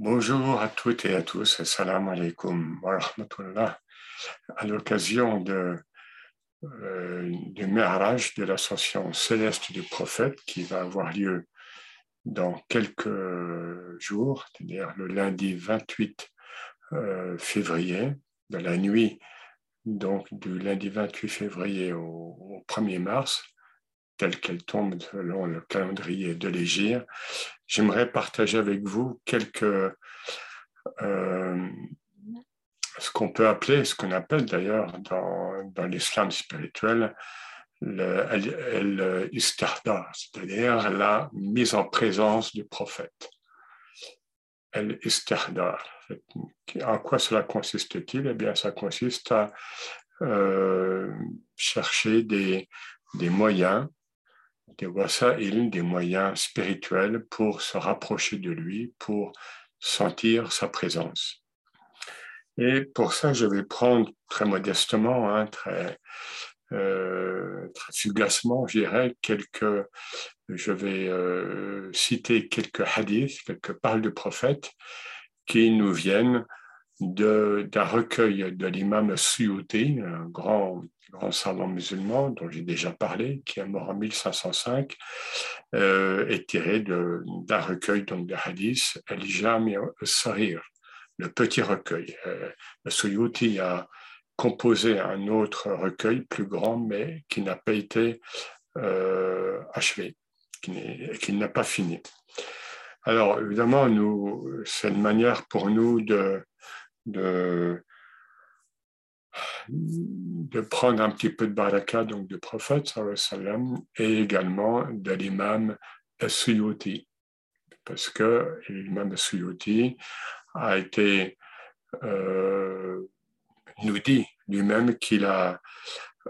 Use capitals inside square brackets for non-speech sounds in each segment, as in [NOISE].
Bonjour à toutes et à tous, assalamu alaikum wa rahmatullah. À l'occasion euh, du Mi'raj, de l'ascension céleste du prophète qui va avoir lieu dans quelques jours, c'est-à-dire le lundi 28 euh, février, de la nuit donc du lundi 28 février au, au 1er mars, telle qu'elle tombe selon le calendrier de l'Égir, j'aimerais partager avec vous quelques, euh, ce qu'on peut appeler, ce qu'on appelle d'ailleurs dans, dans l'islam spirituel, le c'est-à-dire la mise en présence du prophète. El istahdar. En quoi cela consiste-t-il? Eh bien, ça consiste à euh, chercher des, des moyens des wasa'il, des moyens spirituels pour se rapprocher de lui, pour sentir sa présence. Et pour ça, je vais prendre très modestement, hein, très, euh, très fugacement, je dirais, quelques, je vais euh, citer quelques hadiths, quelques paroles de prophètes qui nous viennent d'un recueil de l'imam Suyuti, un grand grand savant musulman dont j'ai déjà parlé, qui est mort en 1505, euh, est tiré d'un recueil donc, de hadiths, El-Jami Sahir, le petit recueil. Euh, Suyuti a composé un autre recueil plus grand, mais qui n'a pas été euh, achevé, qui n'a pas fini. Alors, évidemment, c'est une manière pour nous de, de de prendre un petit peu de baraka, donc du prophète, sallam, et également de l'imam Suyuti. Parce que l'imam Suyuti a été, euh, nous dit lui-même qu'il a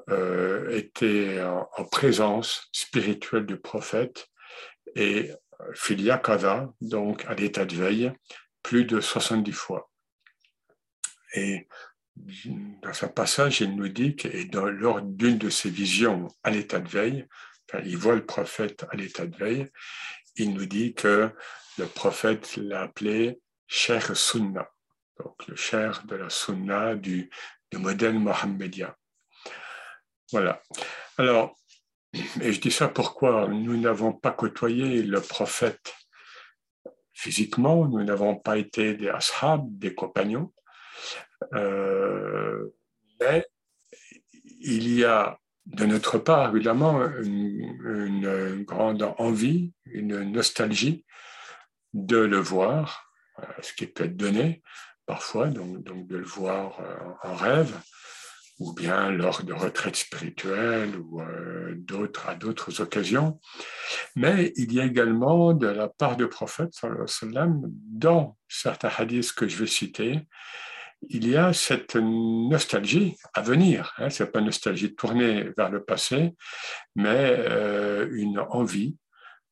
euh, été en, présence spirituelle du prophète et filia kava, donc à l'état de veille, plus de 70 fois. Et dans un passage, il nous dit que lors d'une de ses visions à l'état de veille, il voit le prophète à l'état de veille, il nous dit que le prophète l'a appelé Cher Sunna, donc le cher de la Sunna du, du modèle mohammedien. Voilà. Alors, et je dis ça pourquoi nous n'avons pas côtoyé le prophète physiquement, nous n'avons pas été des ashab, des compagnons, euh, mais il y a de notre part, évidemment, une, grande envie, une nostalgie de le voir, euh, ce qui peut être donné parfois, donc, de le voir euh, en rêve, ou bien lors de retraites spirituelles ou à d'autres occasions. Mais il y a également de la part du prophète, dans certains hadiths que je vais citer, il y a cette nostalgie à venir. Hein, Ce n'est pas une nostalgie tournée vers le passé, mais euh, une envie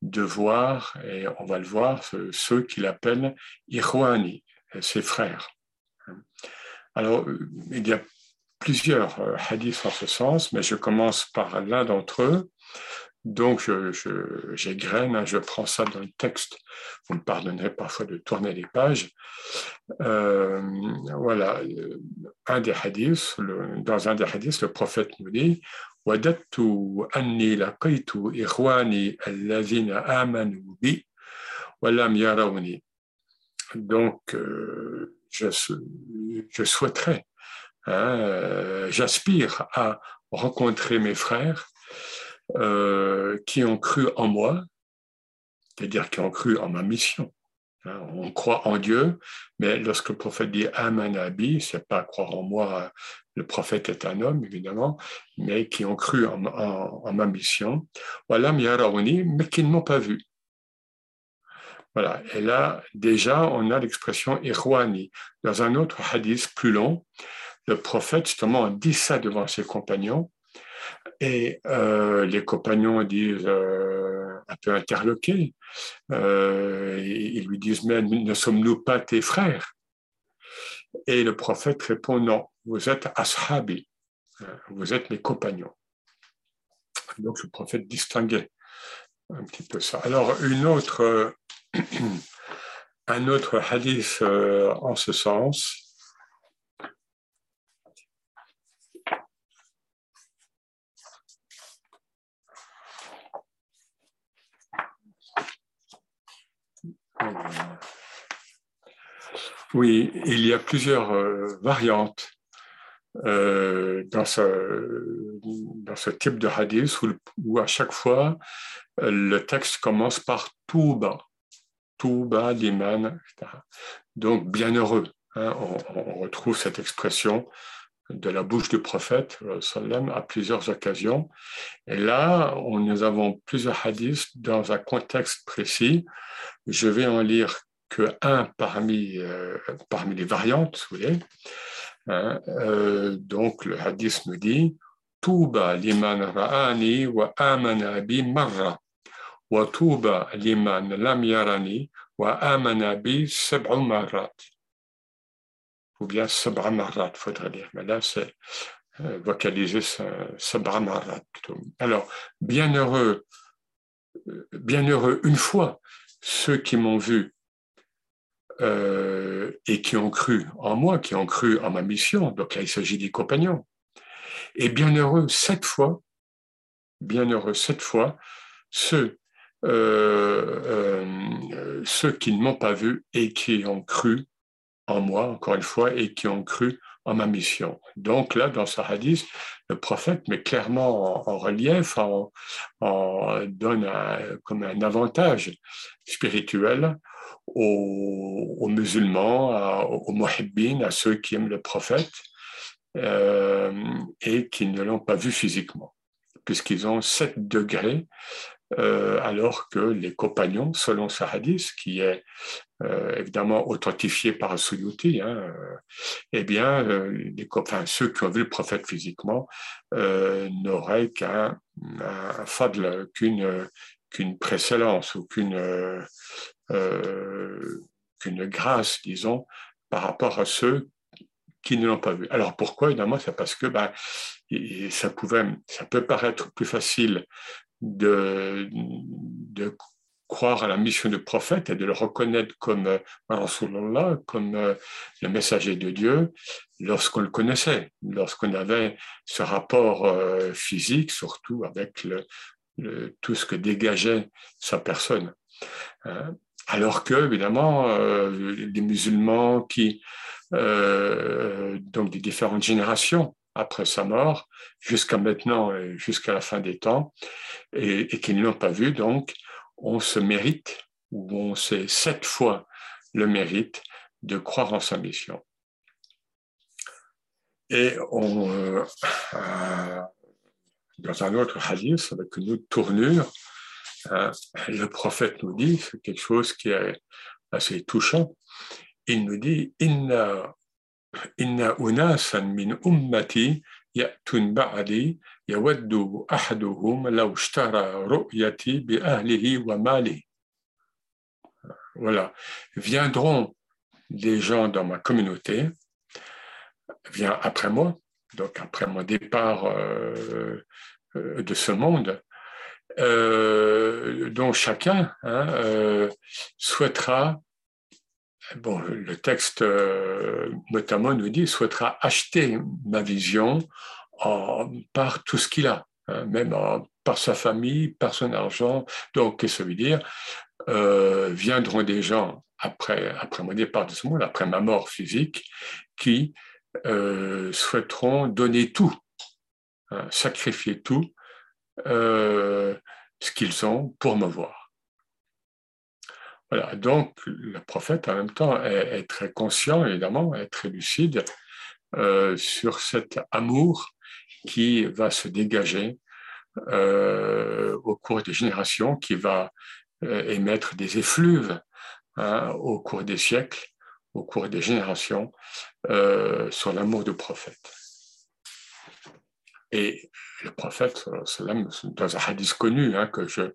de voir, et on va le voir, ceux qu'il appelle Irwani, ses frères. Alors, il y a plusieurs euh, hadiths en ce sens, mais je commence par l'un d'entre eux. Donc, j'égrène, je, hein, je prends ça dans le texte. Vous me pardonnerez parfois de tourner les pages. Euh, voilà, un des hadiths, dans un des hadiths, le prophète nous dit anni amanu bi Donc, euh, je, je souhaiterais, hein, euh, j'aspire à rencontrer mes frères euh, qui ont cru en moi, c'est-à-dire qui ont cru en ma mission. Hein, on croit en Dieu, mais lorsque le prophète dit Amen Abi, c'est pas croire en moi, le prophète est un homme, évidemment, mais qui ont cru en, ma mission. Voilà, mais qui ne m'ont pas vu. Voilà. Et là, déjà, on a l'expression Irwani. Dans un autre hadith plus long, le prophète, justement, dit ça devant ses compagnons. Et euh, les compagnons disent, euh, un peu interloqués, euh, ils lui disent, mais ne sommes-nous pas tes frères? Et le prophète répond, non, vous êtes ashabi, vous êtes mes compagnons. Donc le prophète distinguait un petit peu ça. Alors une autre, [CLEARS THROAT] un autre hadith en ce sens. Oui, il y a plusieurs euh, variantes euh, dans, ce, dans ce type de hadith où, à chaque fois le texte commence par Touba, Touba, Liman, etc. Donc, bienheureux. Hein, on, retrouve cette expression de la bouche du prophète sallam, à plusieurs occasions. Et là, on, nous avons plusieurs hadiths dans un contexte précis. Je vais en lire que un parmi, euh, parmi les variantes, vous voyez. Hein, euh, donc, le hadith nous dit Touba liman ra'ani wa amana bi marra wa touba liman lam yarani wa amana bi sab'a marrat. Ou bien sab'a marrat, faudrait dire. Mais là, c'est euh, vocaliser sab'a marrat Alors, bienheureux, bienheureux une fois ceux qui m'ont vu euh, et qui ont cru en moi, qui ont cru en ma mission. Donc là, il s'agit des compagnons. Et bienheureux cette fois, bienheureux cette fois, ceux, euh, euh, ceux qui ne m'ont pas vu et qui ont cru en moi, encore une fois, et qui ont cru en ma mission. Donc là, dans ce hadith, le prophète met clairement en, relief, en, donne comme un avantage spirituel aux, musulmans, aux muhibbin, à ceux qui aiment le prophète euh, et qui ne l'ont pas vu physiquement, puisqu'ils ont sept degrés euh, alors que les compagnons, selon ce hadith, qui est euh, évidemment authentifié par Suyuti, hein, eh bien, ceux qui ont vu le prophète physiquement n'auraient qu'un fadl, qu'une qu'une précédence ou qu'une euh, qu'une grâce, disons, par rapport à ceux qui ne l'ont pas vu. Alors pourquoi? Évidemment, c'est parce que ben, ça, pouvait, ça peut paraître plus facile de, croire à la mission du prophète et de le reconnaître comme euh, comme euh, le messager de Dieu, lorsqu'on le connaissait, lorsqu'on avait ce rapport physique, surtout avec tout ce que dégageait sa personne. Alors que, évidemment, euh, les musulmans qui, euh, donc des différentes générations après sa mort, jusqu'à maintenant et jusqu'à la fin des temps, et, qui ne l'ont pas vu, donc, on se mérite, ou on sait sept fois le mérite de croire en sa mission. Et on, euh, dans un autre hadith avec une autre tournure, euh, le prophète nous dit quelque chose qui est assez touchant. Il nous dit Voilà. Viendront des gens dans ma communauté, vient après moi, donc après mon départ euh, euh, de ce monde, euh, dont chacun hein, souhaitera, bon, le texte notamment nous dit, souhaitera acheter ma vision par tout ce qu'il a, hein, même par sa famille, par son argent. Donc, qu'est-ce que ça veut dire? Viendront des gens après, après mon départ de ce monde, après ma mort physique, qui souhaiteront donner tout euh, sacrifier tout euh, ce qu'ils ont pour me voir. Donc le prophète en même temps est, très conscient, évidemment, est très lucide euh, sur cet amour qui va se dégager au cours des générations, qui va émettre des effluves hein, au cours des siècles, au cours des générations, sur l'amour du prophète. Et le prophète, dans un hadith connu hein, que je,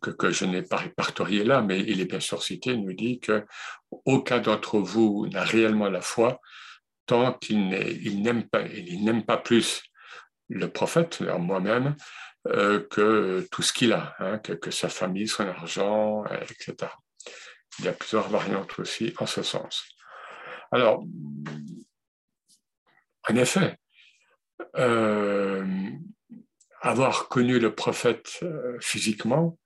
que, que je n'ai pas répertorié là, mais il est bien sûr cité, nous dit que aucun d'entre vous n'a réellement la foi tant qu'il n'aime pas, pas plus le prophète, moi-même, euh, que tout ce qu'il a, hein, que, sa famille, son argent, etc. Il y a plusieurs variantes aussi en ce sens. Alors, en effet, euh, avoir connu le prophète euh, physiquement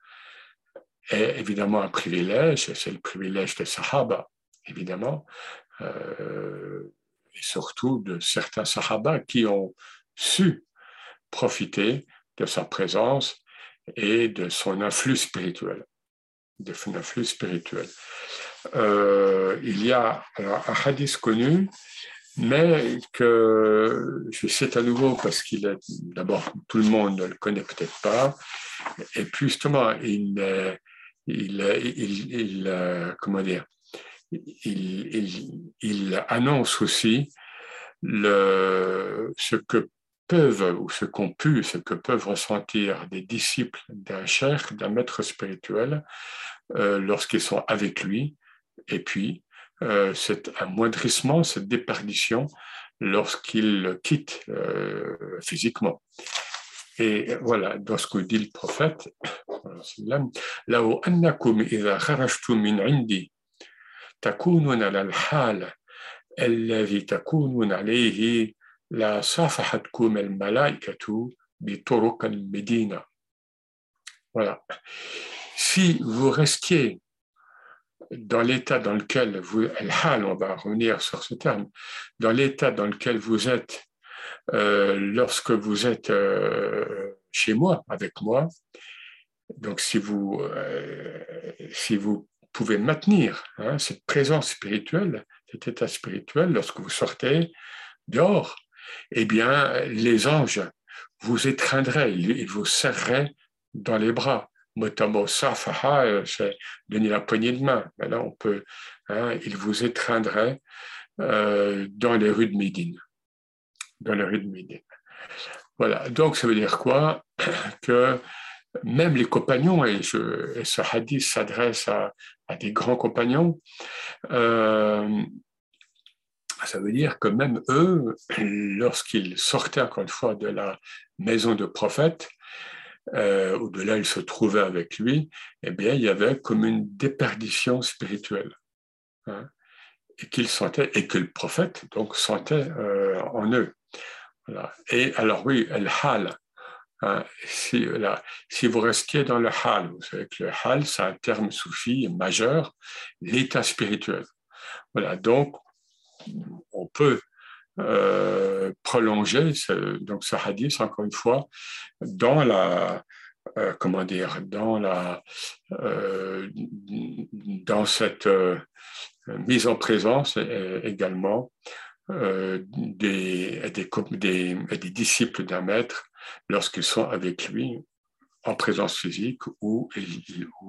est évidemment un privilège, c'est le privilège des Sahaba, évidemment, euh, et surtout de certains Sahaba qui ont su profiter de sa présence et de son influx spirituel. De son influx spirituel. il y a un hadith connu mais que je cite à nouveau parce qu'il est d'abord tout le monde ne le connaît peut-être pas, et puis justement il, il, il comment dire, il, annonce aussi ce que peuvent ou ce qu'ont pu, ce que peuvent ressentir des disciples d'un cher, d'un maître spirituel euh, lorsqu'ils sont avec lui, et puis euh, cet amoindrissement, cette déperdition lorsqu'il quitte euh, physiquement. Et voilà, dans ce que dit le prophète, لو أنكم إذا خرجتم من عندي تكونون على الحال الذي تكونون عليه لا صافحتكم الملائكة بطرق المدينة. Voilà. Si vous restiez dans l'état dans lequel vous, on va revenir sur ce terme, dans l'état dans lequel vous êtes euh, lorsque vous êtes euh, chez moi, avec moi, donc si vous, euh, si vous pouvez maintenir hein, cette présence spirituelle, cet état spirituel, lorsque vous sortez dehors, eh bien, les anges vous étreindraient, ils vous serreraient dans les bras motamo safaha, c'est donner la poignée de main. Maintenant, on peut, hein, vous étreindrait euh, dans les rues de Médine. Dans les rues de. Voilà. Donc, ça veut dire quoi? Que même les compagnons, et, ce hadith s'adresse à, des grands compagnons, euh, ça veut dire que même eux, lorsqu'ils sortaient encore une fois de la maison de prophète, euh, au-delà il se trouvait avec lui, eh bien, il y avait comme une déperdition spirituelle. Hein, et qu'il sentait, et que le prophète donc sentait euh, en eux. Et alors oui, le hal. Hein, si, vous restiez dans le hal, vous savez que le hal, c'est un terme soufi majeur, l'état spirituel. Voilà, donc on peut euh, prolonger donc ce hadith encore une fois dans la euh, comment dire dans la euh, dans cette mise en présence également des, des, des, disciples d'un maître lorsqu'ils sont avec lui en présence physique ou,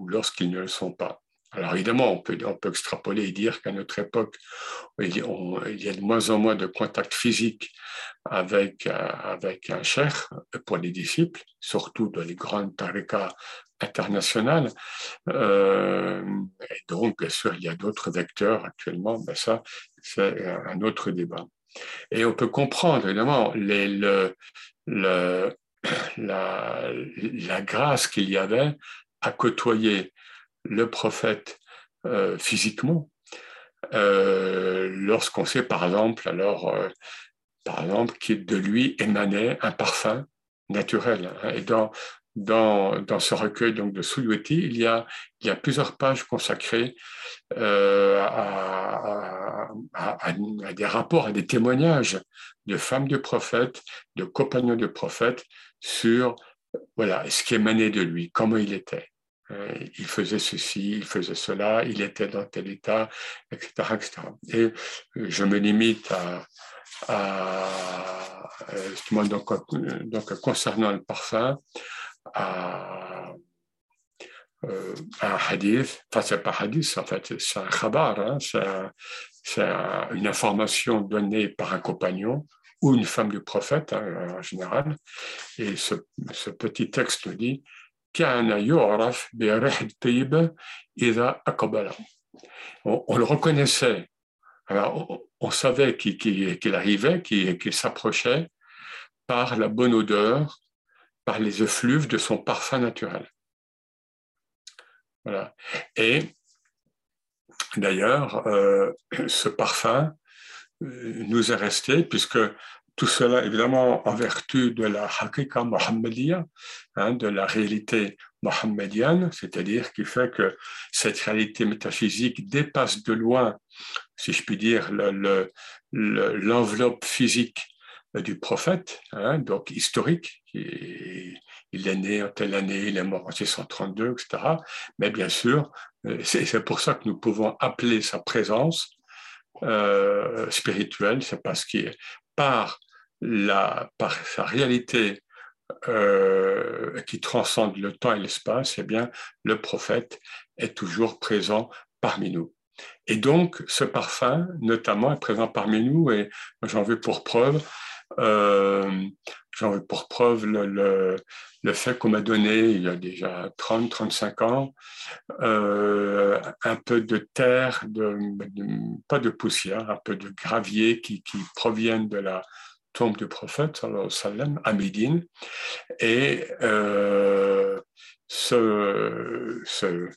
lorsqu'ils ne le sont pas. Alors évidemment, on peut, extrapoler et dire qu'à notre époque, il y a de moins en moins de contact physique avec, euh, avec un cher pour les disciples, surtout dans les grandes tarikas internationales. Euh, et donc, bien sûr, il y a d'autres vecteurs actuellement, mais ça, c'est un autre débat. Et on peut comprendre, évidemment, [CLEARS THROAT] la grâce qu'il y avait à côtoyer le prophète euh, physiquement, euh, lorsqu'on sait par exemple, alors, euh, par exemple, qu'il de lui émanait un parfum naturel. Hein. et dans, dans, ce recueil donc, de Suyuti, il y a, plusieurs pages consacrées à, à, à, des rapports, à des témoignages de femmes de prophètes, de compagnons de prophètes sur voilà, ce qui émanait de lui, comment il était. Euh, il faisait ceci, il faisait cela, il était dans tel état, etc. etc. Et euh, je me limite à, euh, justement, donc, donc, concernant le parfum, à, un hadith, enfin c'est pas hadith en fait, c'est un khabar, hein, c'est une information donnée par un compagnon ou une femme du prophète hein, en général. Et ce, ce petit texte dit on, le reconnaissait. on, savait qu'il arrivait, qu'il s'approchait par la bonne odeur, par les effluves de son parfum naturel. Voilà. Et D'ailleurs, ce parfum nous est resté puisque tout cela, évidemment, en vertu de la hakika mohammedia, hein, de la réalité mohammedienne, c'est-à-dire qui fait que cette réalité métaphysique dépasse de loin, si je puis dire, l'enveloppe physique du prophète, hein, donc historique. Il est né en telle année, il est mort en 632, etc. Mais bien sûr, euh, c'est pour ça que nous pouvons appeler sa présence euh, spirituelle, c'est parce qu'il par, la, par sa réalité euh, qui transcende le temps et l'espace, eh bien, le prophète est toujours présent parmi nous. Et donc, ce parfum, notamment, est présent parmi nous, et j'en veux pour preuve, euh, j'en veux pour preuve le, le, fait qu'on m'a donné, il y a déjà 30, 35 ans, euh, un peu de terre, de, pas de poussière, un peu de gravier qui, qui proviennent de la tombe du prophète, sallam, à Médine. Et euh, ce, ce,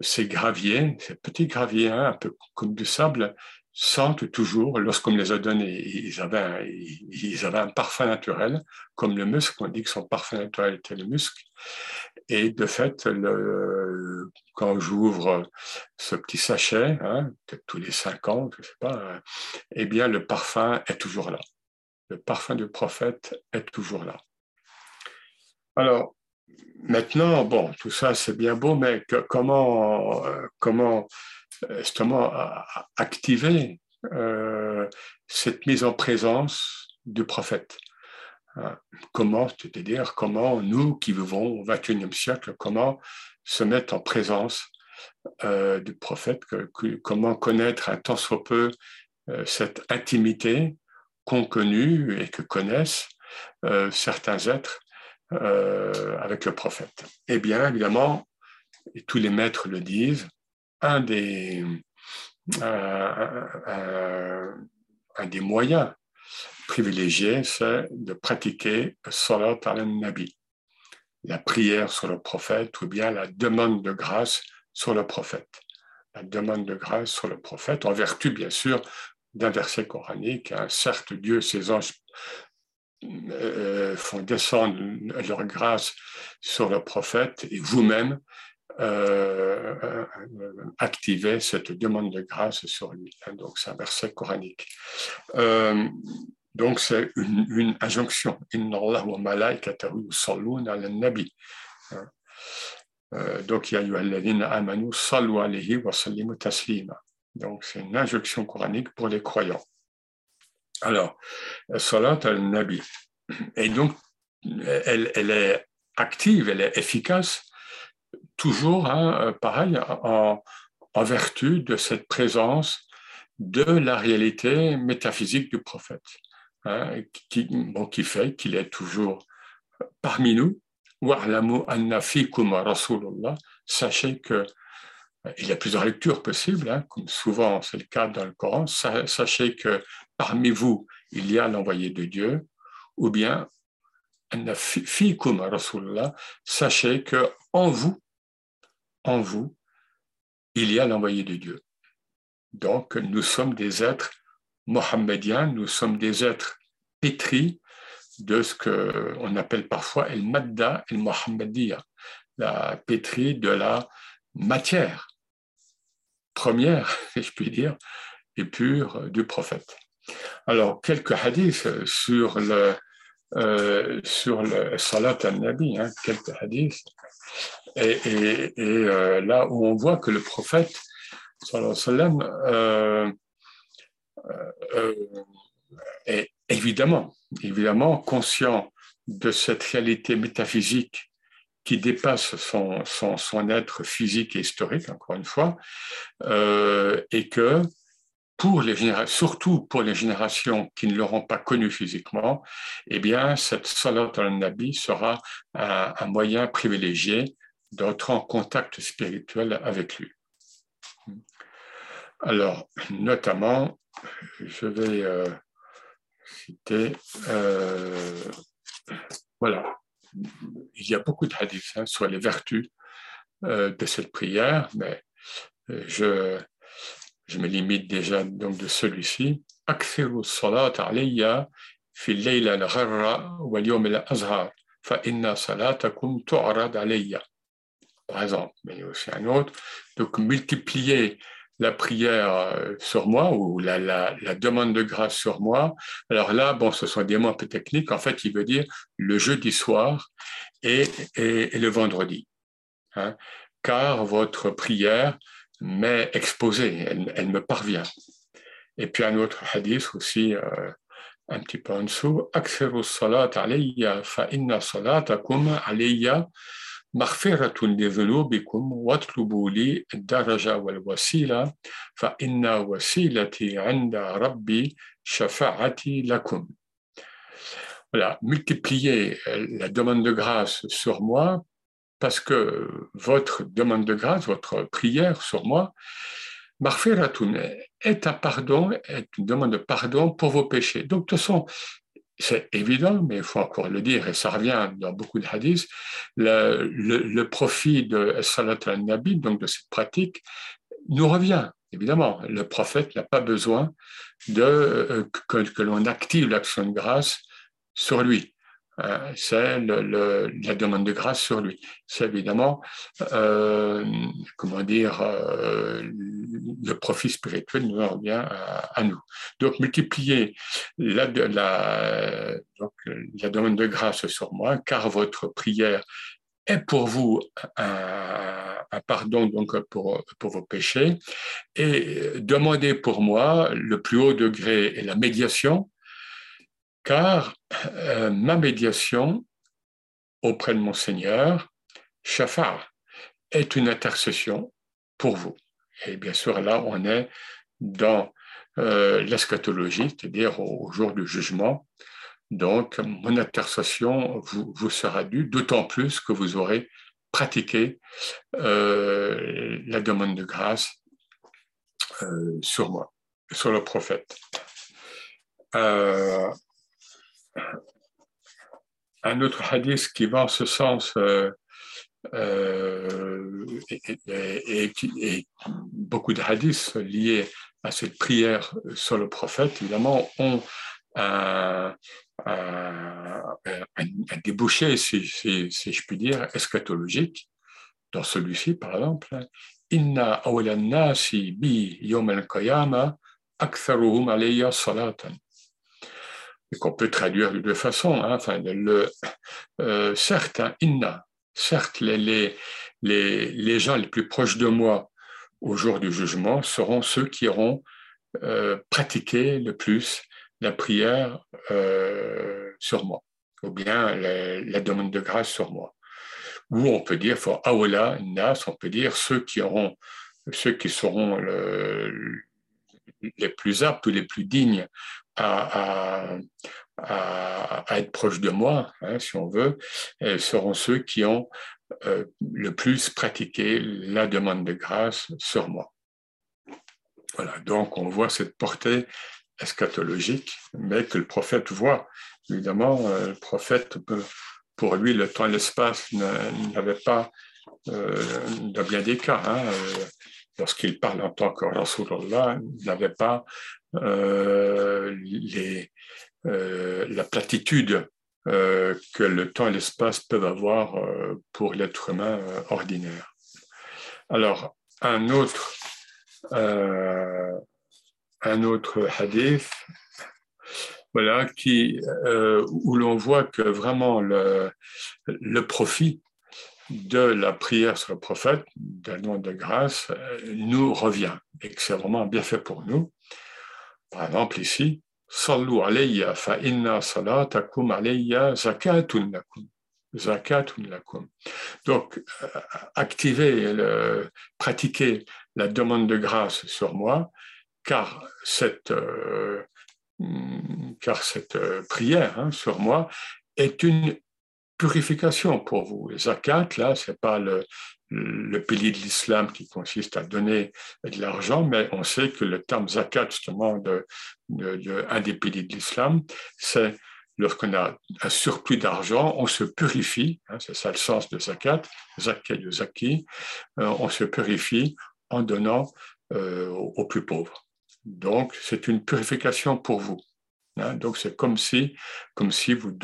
ces graviers, ces petits graviers, hein, un peu comme du sable, sentent toujours, lorsqu'on les a donnés, ils avaient, un, ils avaient un parfum naturel, comme le musc, on dit que son parfum naturel était le musc. Et de fait, quand j'ouvre ce petit sachet, hein, peut-être tous les cinq ans, je ne sais pas, eh bien, le parfum est toujours là. Le parfum du prophète est toujours là. Alors, maintenant, bon, tout ça c'est bien beau, mais comment, comment justement activer euh, cette mise en présence du prophète. Hein, comment, c'est-à-dire comment nous qui vivons au XXIe siècle, comment se mettre en présence euh, du prophète, comment connaître un tant soit peu euh, cette intimité qu'ont connue et que connaissent certains êtres avec le prophète. Eh bien, évidemment, tous les maîtres le disent, un des, un des moyens privilégiés, c'est de pratiquer salat al-nabi, la prière sur le prophète ou bien la demande de grâce sur le prophète. La demande de grâce sur le prophète, en vertu bien sûr d'un verset coranique, hein, certes Dieu, ses anges euh, font descendre leur grâce sur le prophète et vous-même, euh, euh, activer cette demande de grâce sur lui. Hein, donc, c'est un verset coranique. Euh, donc, c'est une, injonction. Hein. donc, amanu wa taslima. Donc, c'est une injonction coranique pour les croyants. Alors, salat al-nabi. Et donc, elle est active, elle est efficace toujours, hein, euh, pareil, en, vertu de cette présence de la réalité métaphysique du prophète, hein, qui, qui fait qu'il est toujours parmi nous. Sachez que il y a plusieurs lectures possibles, hein, comme souvent c'est le cas dans le Coran. Sachez que parmi vous, il y a l'envoyé de Dieu, ou bien sachez que en vous, en vous, il y a l'envoyé de Dieu. Donc, nous sommes des êtres mohammediens, nous sommes des êtres pétris de ce qu'on appelle parfois el madda el mohammedia, la pétrie de la matière première, [LAUGHS] si je puis dire, et pure du prophète. Alors, quelques hadiths sur le, euh, sur le salat al-nabi, hein, quelques hadiths. Et, euh, là où on voit que le prophète, sallam, euh, euh, est évidemment, évidemment conscient de cette réalité métaphysique qui dépasse son, son, son être physique et historique, encore une fois, et que pour les surtout pour les générations qui ne l'auront pas connu physiquement, eh bien, cette salat al-nabi sera un, moyen privilégié d'entrer en contact spirituel avec lui. Alors, notamment, je vais euh, citer, euh, voilà, il y a beaucoup de hadiths hein, sur les vertus euh, de cette prière, mais je, je me limite déjà donc de celui-ci. أكثروا الصلاة علي في الليلة الغرة واليوم الأزهر فإن صلاتكم تعرض علي. par exemple, mais aussi un autre. Donc multiplier la prière euh, sur moi ou la, demande de grâce sur moi. Alors là, bon, ce sont des mots un peu techniques. En fait, il veut dire le jeudi soir et, le vendredi. Hein. Car votre prière m'est exposée, elle, me parvient. Et puis un autre hadith aussi, euh, un petit peu en dessous, « Akseru salat alayya fa inna salatakum alayya » مغفرة لذنوبكم واطلبوا لي الدرجة والوسيلة فإن وسيلتي عند ربي شفاعتي لكم. Voilà, multipliez la demande de grâce sur moi parce que votre demande de grâce, votre prière sur moi, Marfiratun est un pardon, est une demande de pardon pour vos péchés. Donc, de toute façon, c'est évident, mais il faut encore le dire, et ça revient dans beaucoup de hadiths, le, profit de Salat al-Nabi, donc de cette pratique, nous revient. Évidemment, le prophète n'a pas besoin de, euh, que l'on active l'action de grâce sur lui. Euh, c'est la demande de grâce sur lui. C'est évidemment, euh, comment dire, euh, le profit spirituel nous revient à, nous. Donc, multiplier la, demande de grâce sur moi, car votre prière est pour vous un, pardon donc pour vos péchés et demandez pour moi le plus haut degré et la médiation car euh, ma médiation auprès de mon Seigneur, Shafar, est une intercession pour vous. Et bien sûr, là, on est dans euh, l'eschatologie, c'est-à-dire au, jour du jugement. Donc, mon intercession vous, sera due, d'autant plus que vous aurez pratiqué euh, la demande de grâce euh, sur moi, sur le prophète. Un autre hadith qui va en ce sens euh, euh, et, beaucoup de hadiths liés à cette prière sur le prophète, évidemment, ont un, débouché, si, je puis dire, eschatologique. Dans celui-ci, par exemple, Inna awlan nasi bi yom al-qiyama aktharuhum alayya salatan qu'on peut traduire de deux façons. Hein. Enfin, le, euh, certes, hein, inna, certes, les, les, les, gens les plus proches de moi au jour du jugement seront ceux qui auront euh, pratiqué le plus la prière euh, sur moi, ou bien la, demande de grâce sur moi. Ou on peut dire, for awala, nas, on peut dire ceux qui auront, ceux qui seront le, les plus aptes ou les plus dignes à, proches de moi, hein, si on veut, seront ceux qui ont euh, le plus pratiqué la demande de grâce sur moi. Voilà, donc on voit cette portée eschatologique, mais que le prophète voit. Évidemment, euh, le prophète, pour lui, le temps et l'espace n'avaient pas, euh, dans bien des cas, hein, euh, lorsqu'il parle en tant que Rasulullah, n'avait pas euh, les, euh, la platitude euh, que le temps et l'espace peuvent avoir euh, pour l'être humain euh, ordinaire. Alors, un autre, euh, un autre hadith, voilà, qui, où l'on voit que vraiment le, le profit de la prière sur le prophète, d'un nom de grâce, nous revient et que c'est vraiment bien fait pour nous. Par exemple, ici, Sallu alayya fa inna salatakum alayya zakatun lakum. Zakatun lakum. Donc, activer, le, pratiquer la demande de grâce sur moi, car cette, euh, car cette prière hein, sur moi est une purification pour vous. Zakat, là, c'est pas le, le pilier de l'islam qui consiste à donner de l'argent, mais on sait que le terme zakat, justement, de, de, de un des piliers de l'islam, c'est lorsqu'on a un surplus d'argent, on se purifie, hein, c'est ça le sens de zakat, zakat de zaki, euh, on se purifie en donnant aux plus pauvres. Donc, c'est une purification pour vous. Hein. donc, c'est comme si, comme, si vous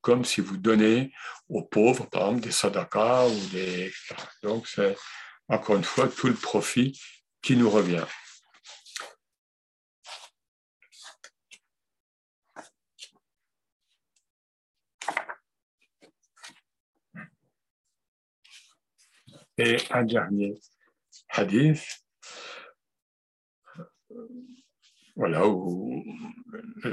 comme si vous donnez aux pauvres, par exemple, des sadakas ou des. Donc, c'est encore une fois tout le profit qui nous revient. Et un dernier hadith voilà,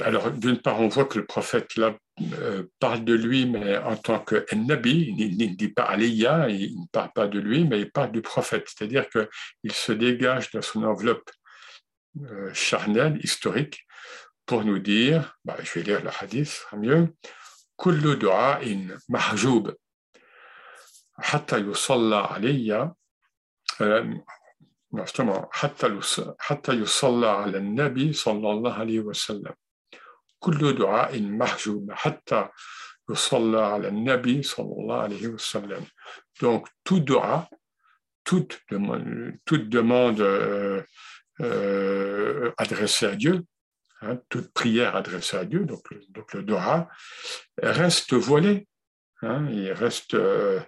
alors d'une part, on voit que le prophète là euh, parle de lui, mais en tant que Nabi, il ne dit pas Aliyah, il ne parle pas de lui, mais il parle du prophète, c'est-à-dire qu'il se dégage de son enveloppe euh, charnelle, historique, pour nous dire, bah, je vais lire le hadith, ce sera mieux, Kullu du'a'in mahjoub, hatta yusalla justement, حتى يصلى على النبي صلى الله عليه وسلم كل دعاء محجوب حتى يصلى على النبي صلى الله عليه وسلم donc tout dua toute demande, toute demande euh, euh, adressée à Dieu hein, toute prière adressée à Dieu donc, donc le dua reste voilé hein, il reste euh,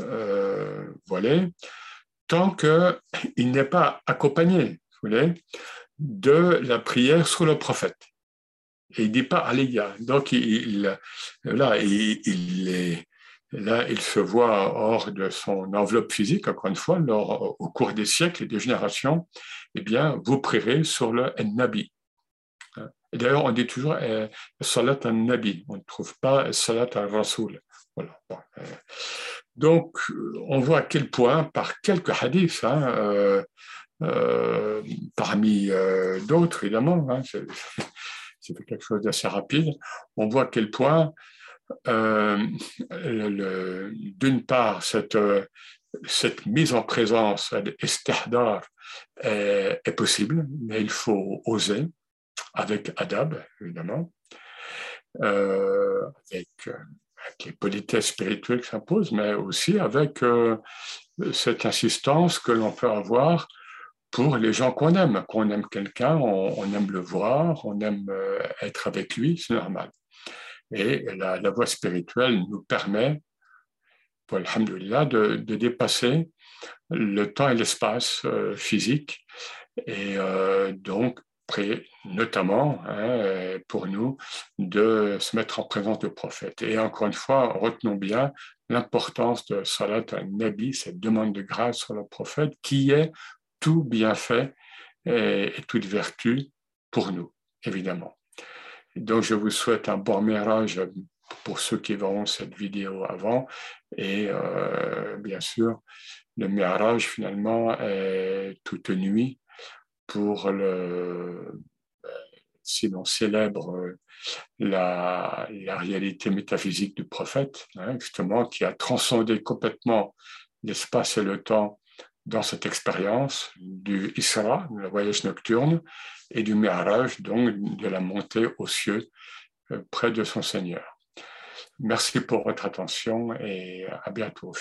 euh voilé tant qu'il n'est pas accompagné de la prière sur le prophète. Et il dit pas Aliyah. Donc, il, là, il, se voit hors de son enveloppe physique, encore une fois, au cours des siècles et des générations, eh bien, vous prierez sur le Nabi. D'ailleurs, on dit toujours eh, Salat al-Nabi. On ne trouve pas Salat al-Rasoul. Voilà. Euh, donc, on voit à quel point, par quelques hadiths, hein, euh, euh, parmi euh, d'autres évidemment, hein, c'est [LAUGHS] quelque chose d'assez rapide, on voit à quel point, d'une part, cette, mise en présence, estihdar, est, est possible, mais il faut oser, avec adab, évidemment, avec avec les politesses spirituelles qui s'imposent, mais aussi avec euh, cette insistance que l'on peut avoir pour les gens qu'on aime. Qu'on aime quelqu'un, on, aime le voir, on aime euh, être avec lui, c'est normal. Et la, voie spirituelle nous permet, pour alhamdoulilah, de, de dépasser le temps et l'espace euh, physique et donc notamment hein, pour nous, de se mettre en présence du prophète. Et encore une fois, retenons bien l'importance de Salat al-Nabi, cette demande de grâce sur le prophète, qui est tout bienfait et, et toute vertu pour nous, évidemment. Donc, je vous souhaite un bon mirage pour ceux qui verront cette vidéo avant. Et euh, bien sûr, le mirage, finalement, est toute nuit pour le, si l'on célèbre euh, la, la, réalité métaphysique du prophète, hein, justement, qui a transcendé complètement l'espace et le temps dans cette expérience du Isra, le voyage nocturne, et du Mi'raj, donc de la montée aux cieux euh, près de son Seigneur. Merci pour votre attention et à bientôt.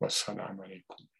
Wassalamu alaikum.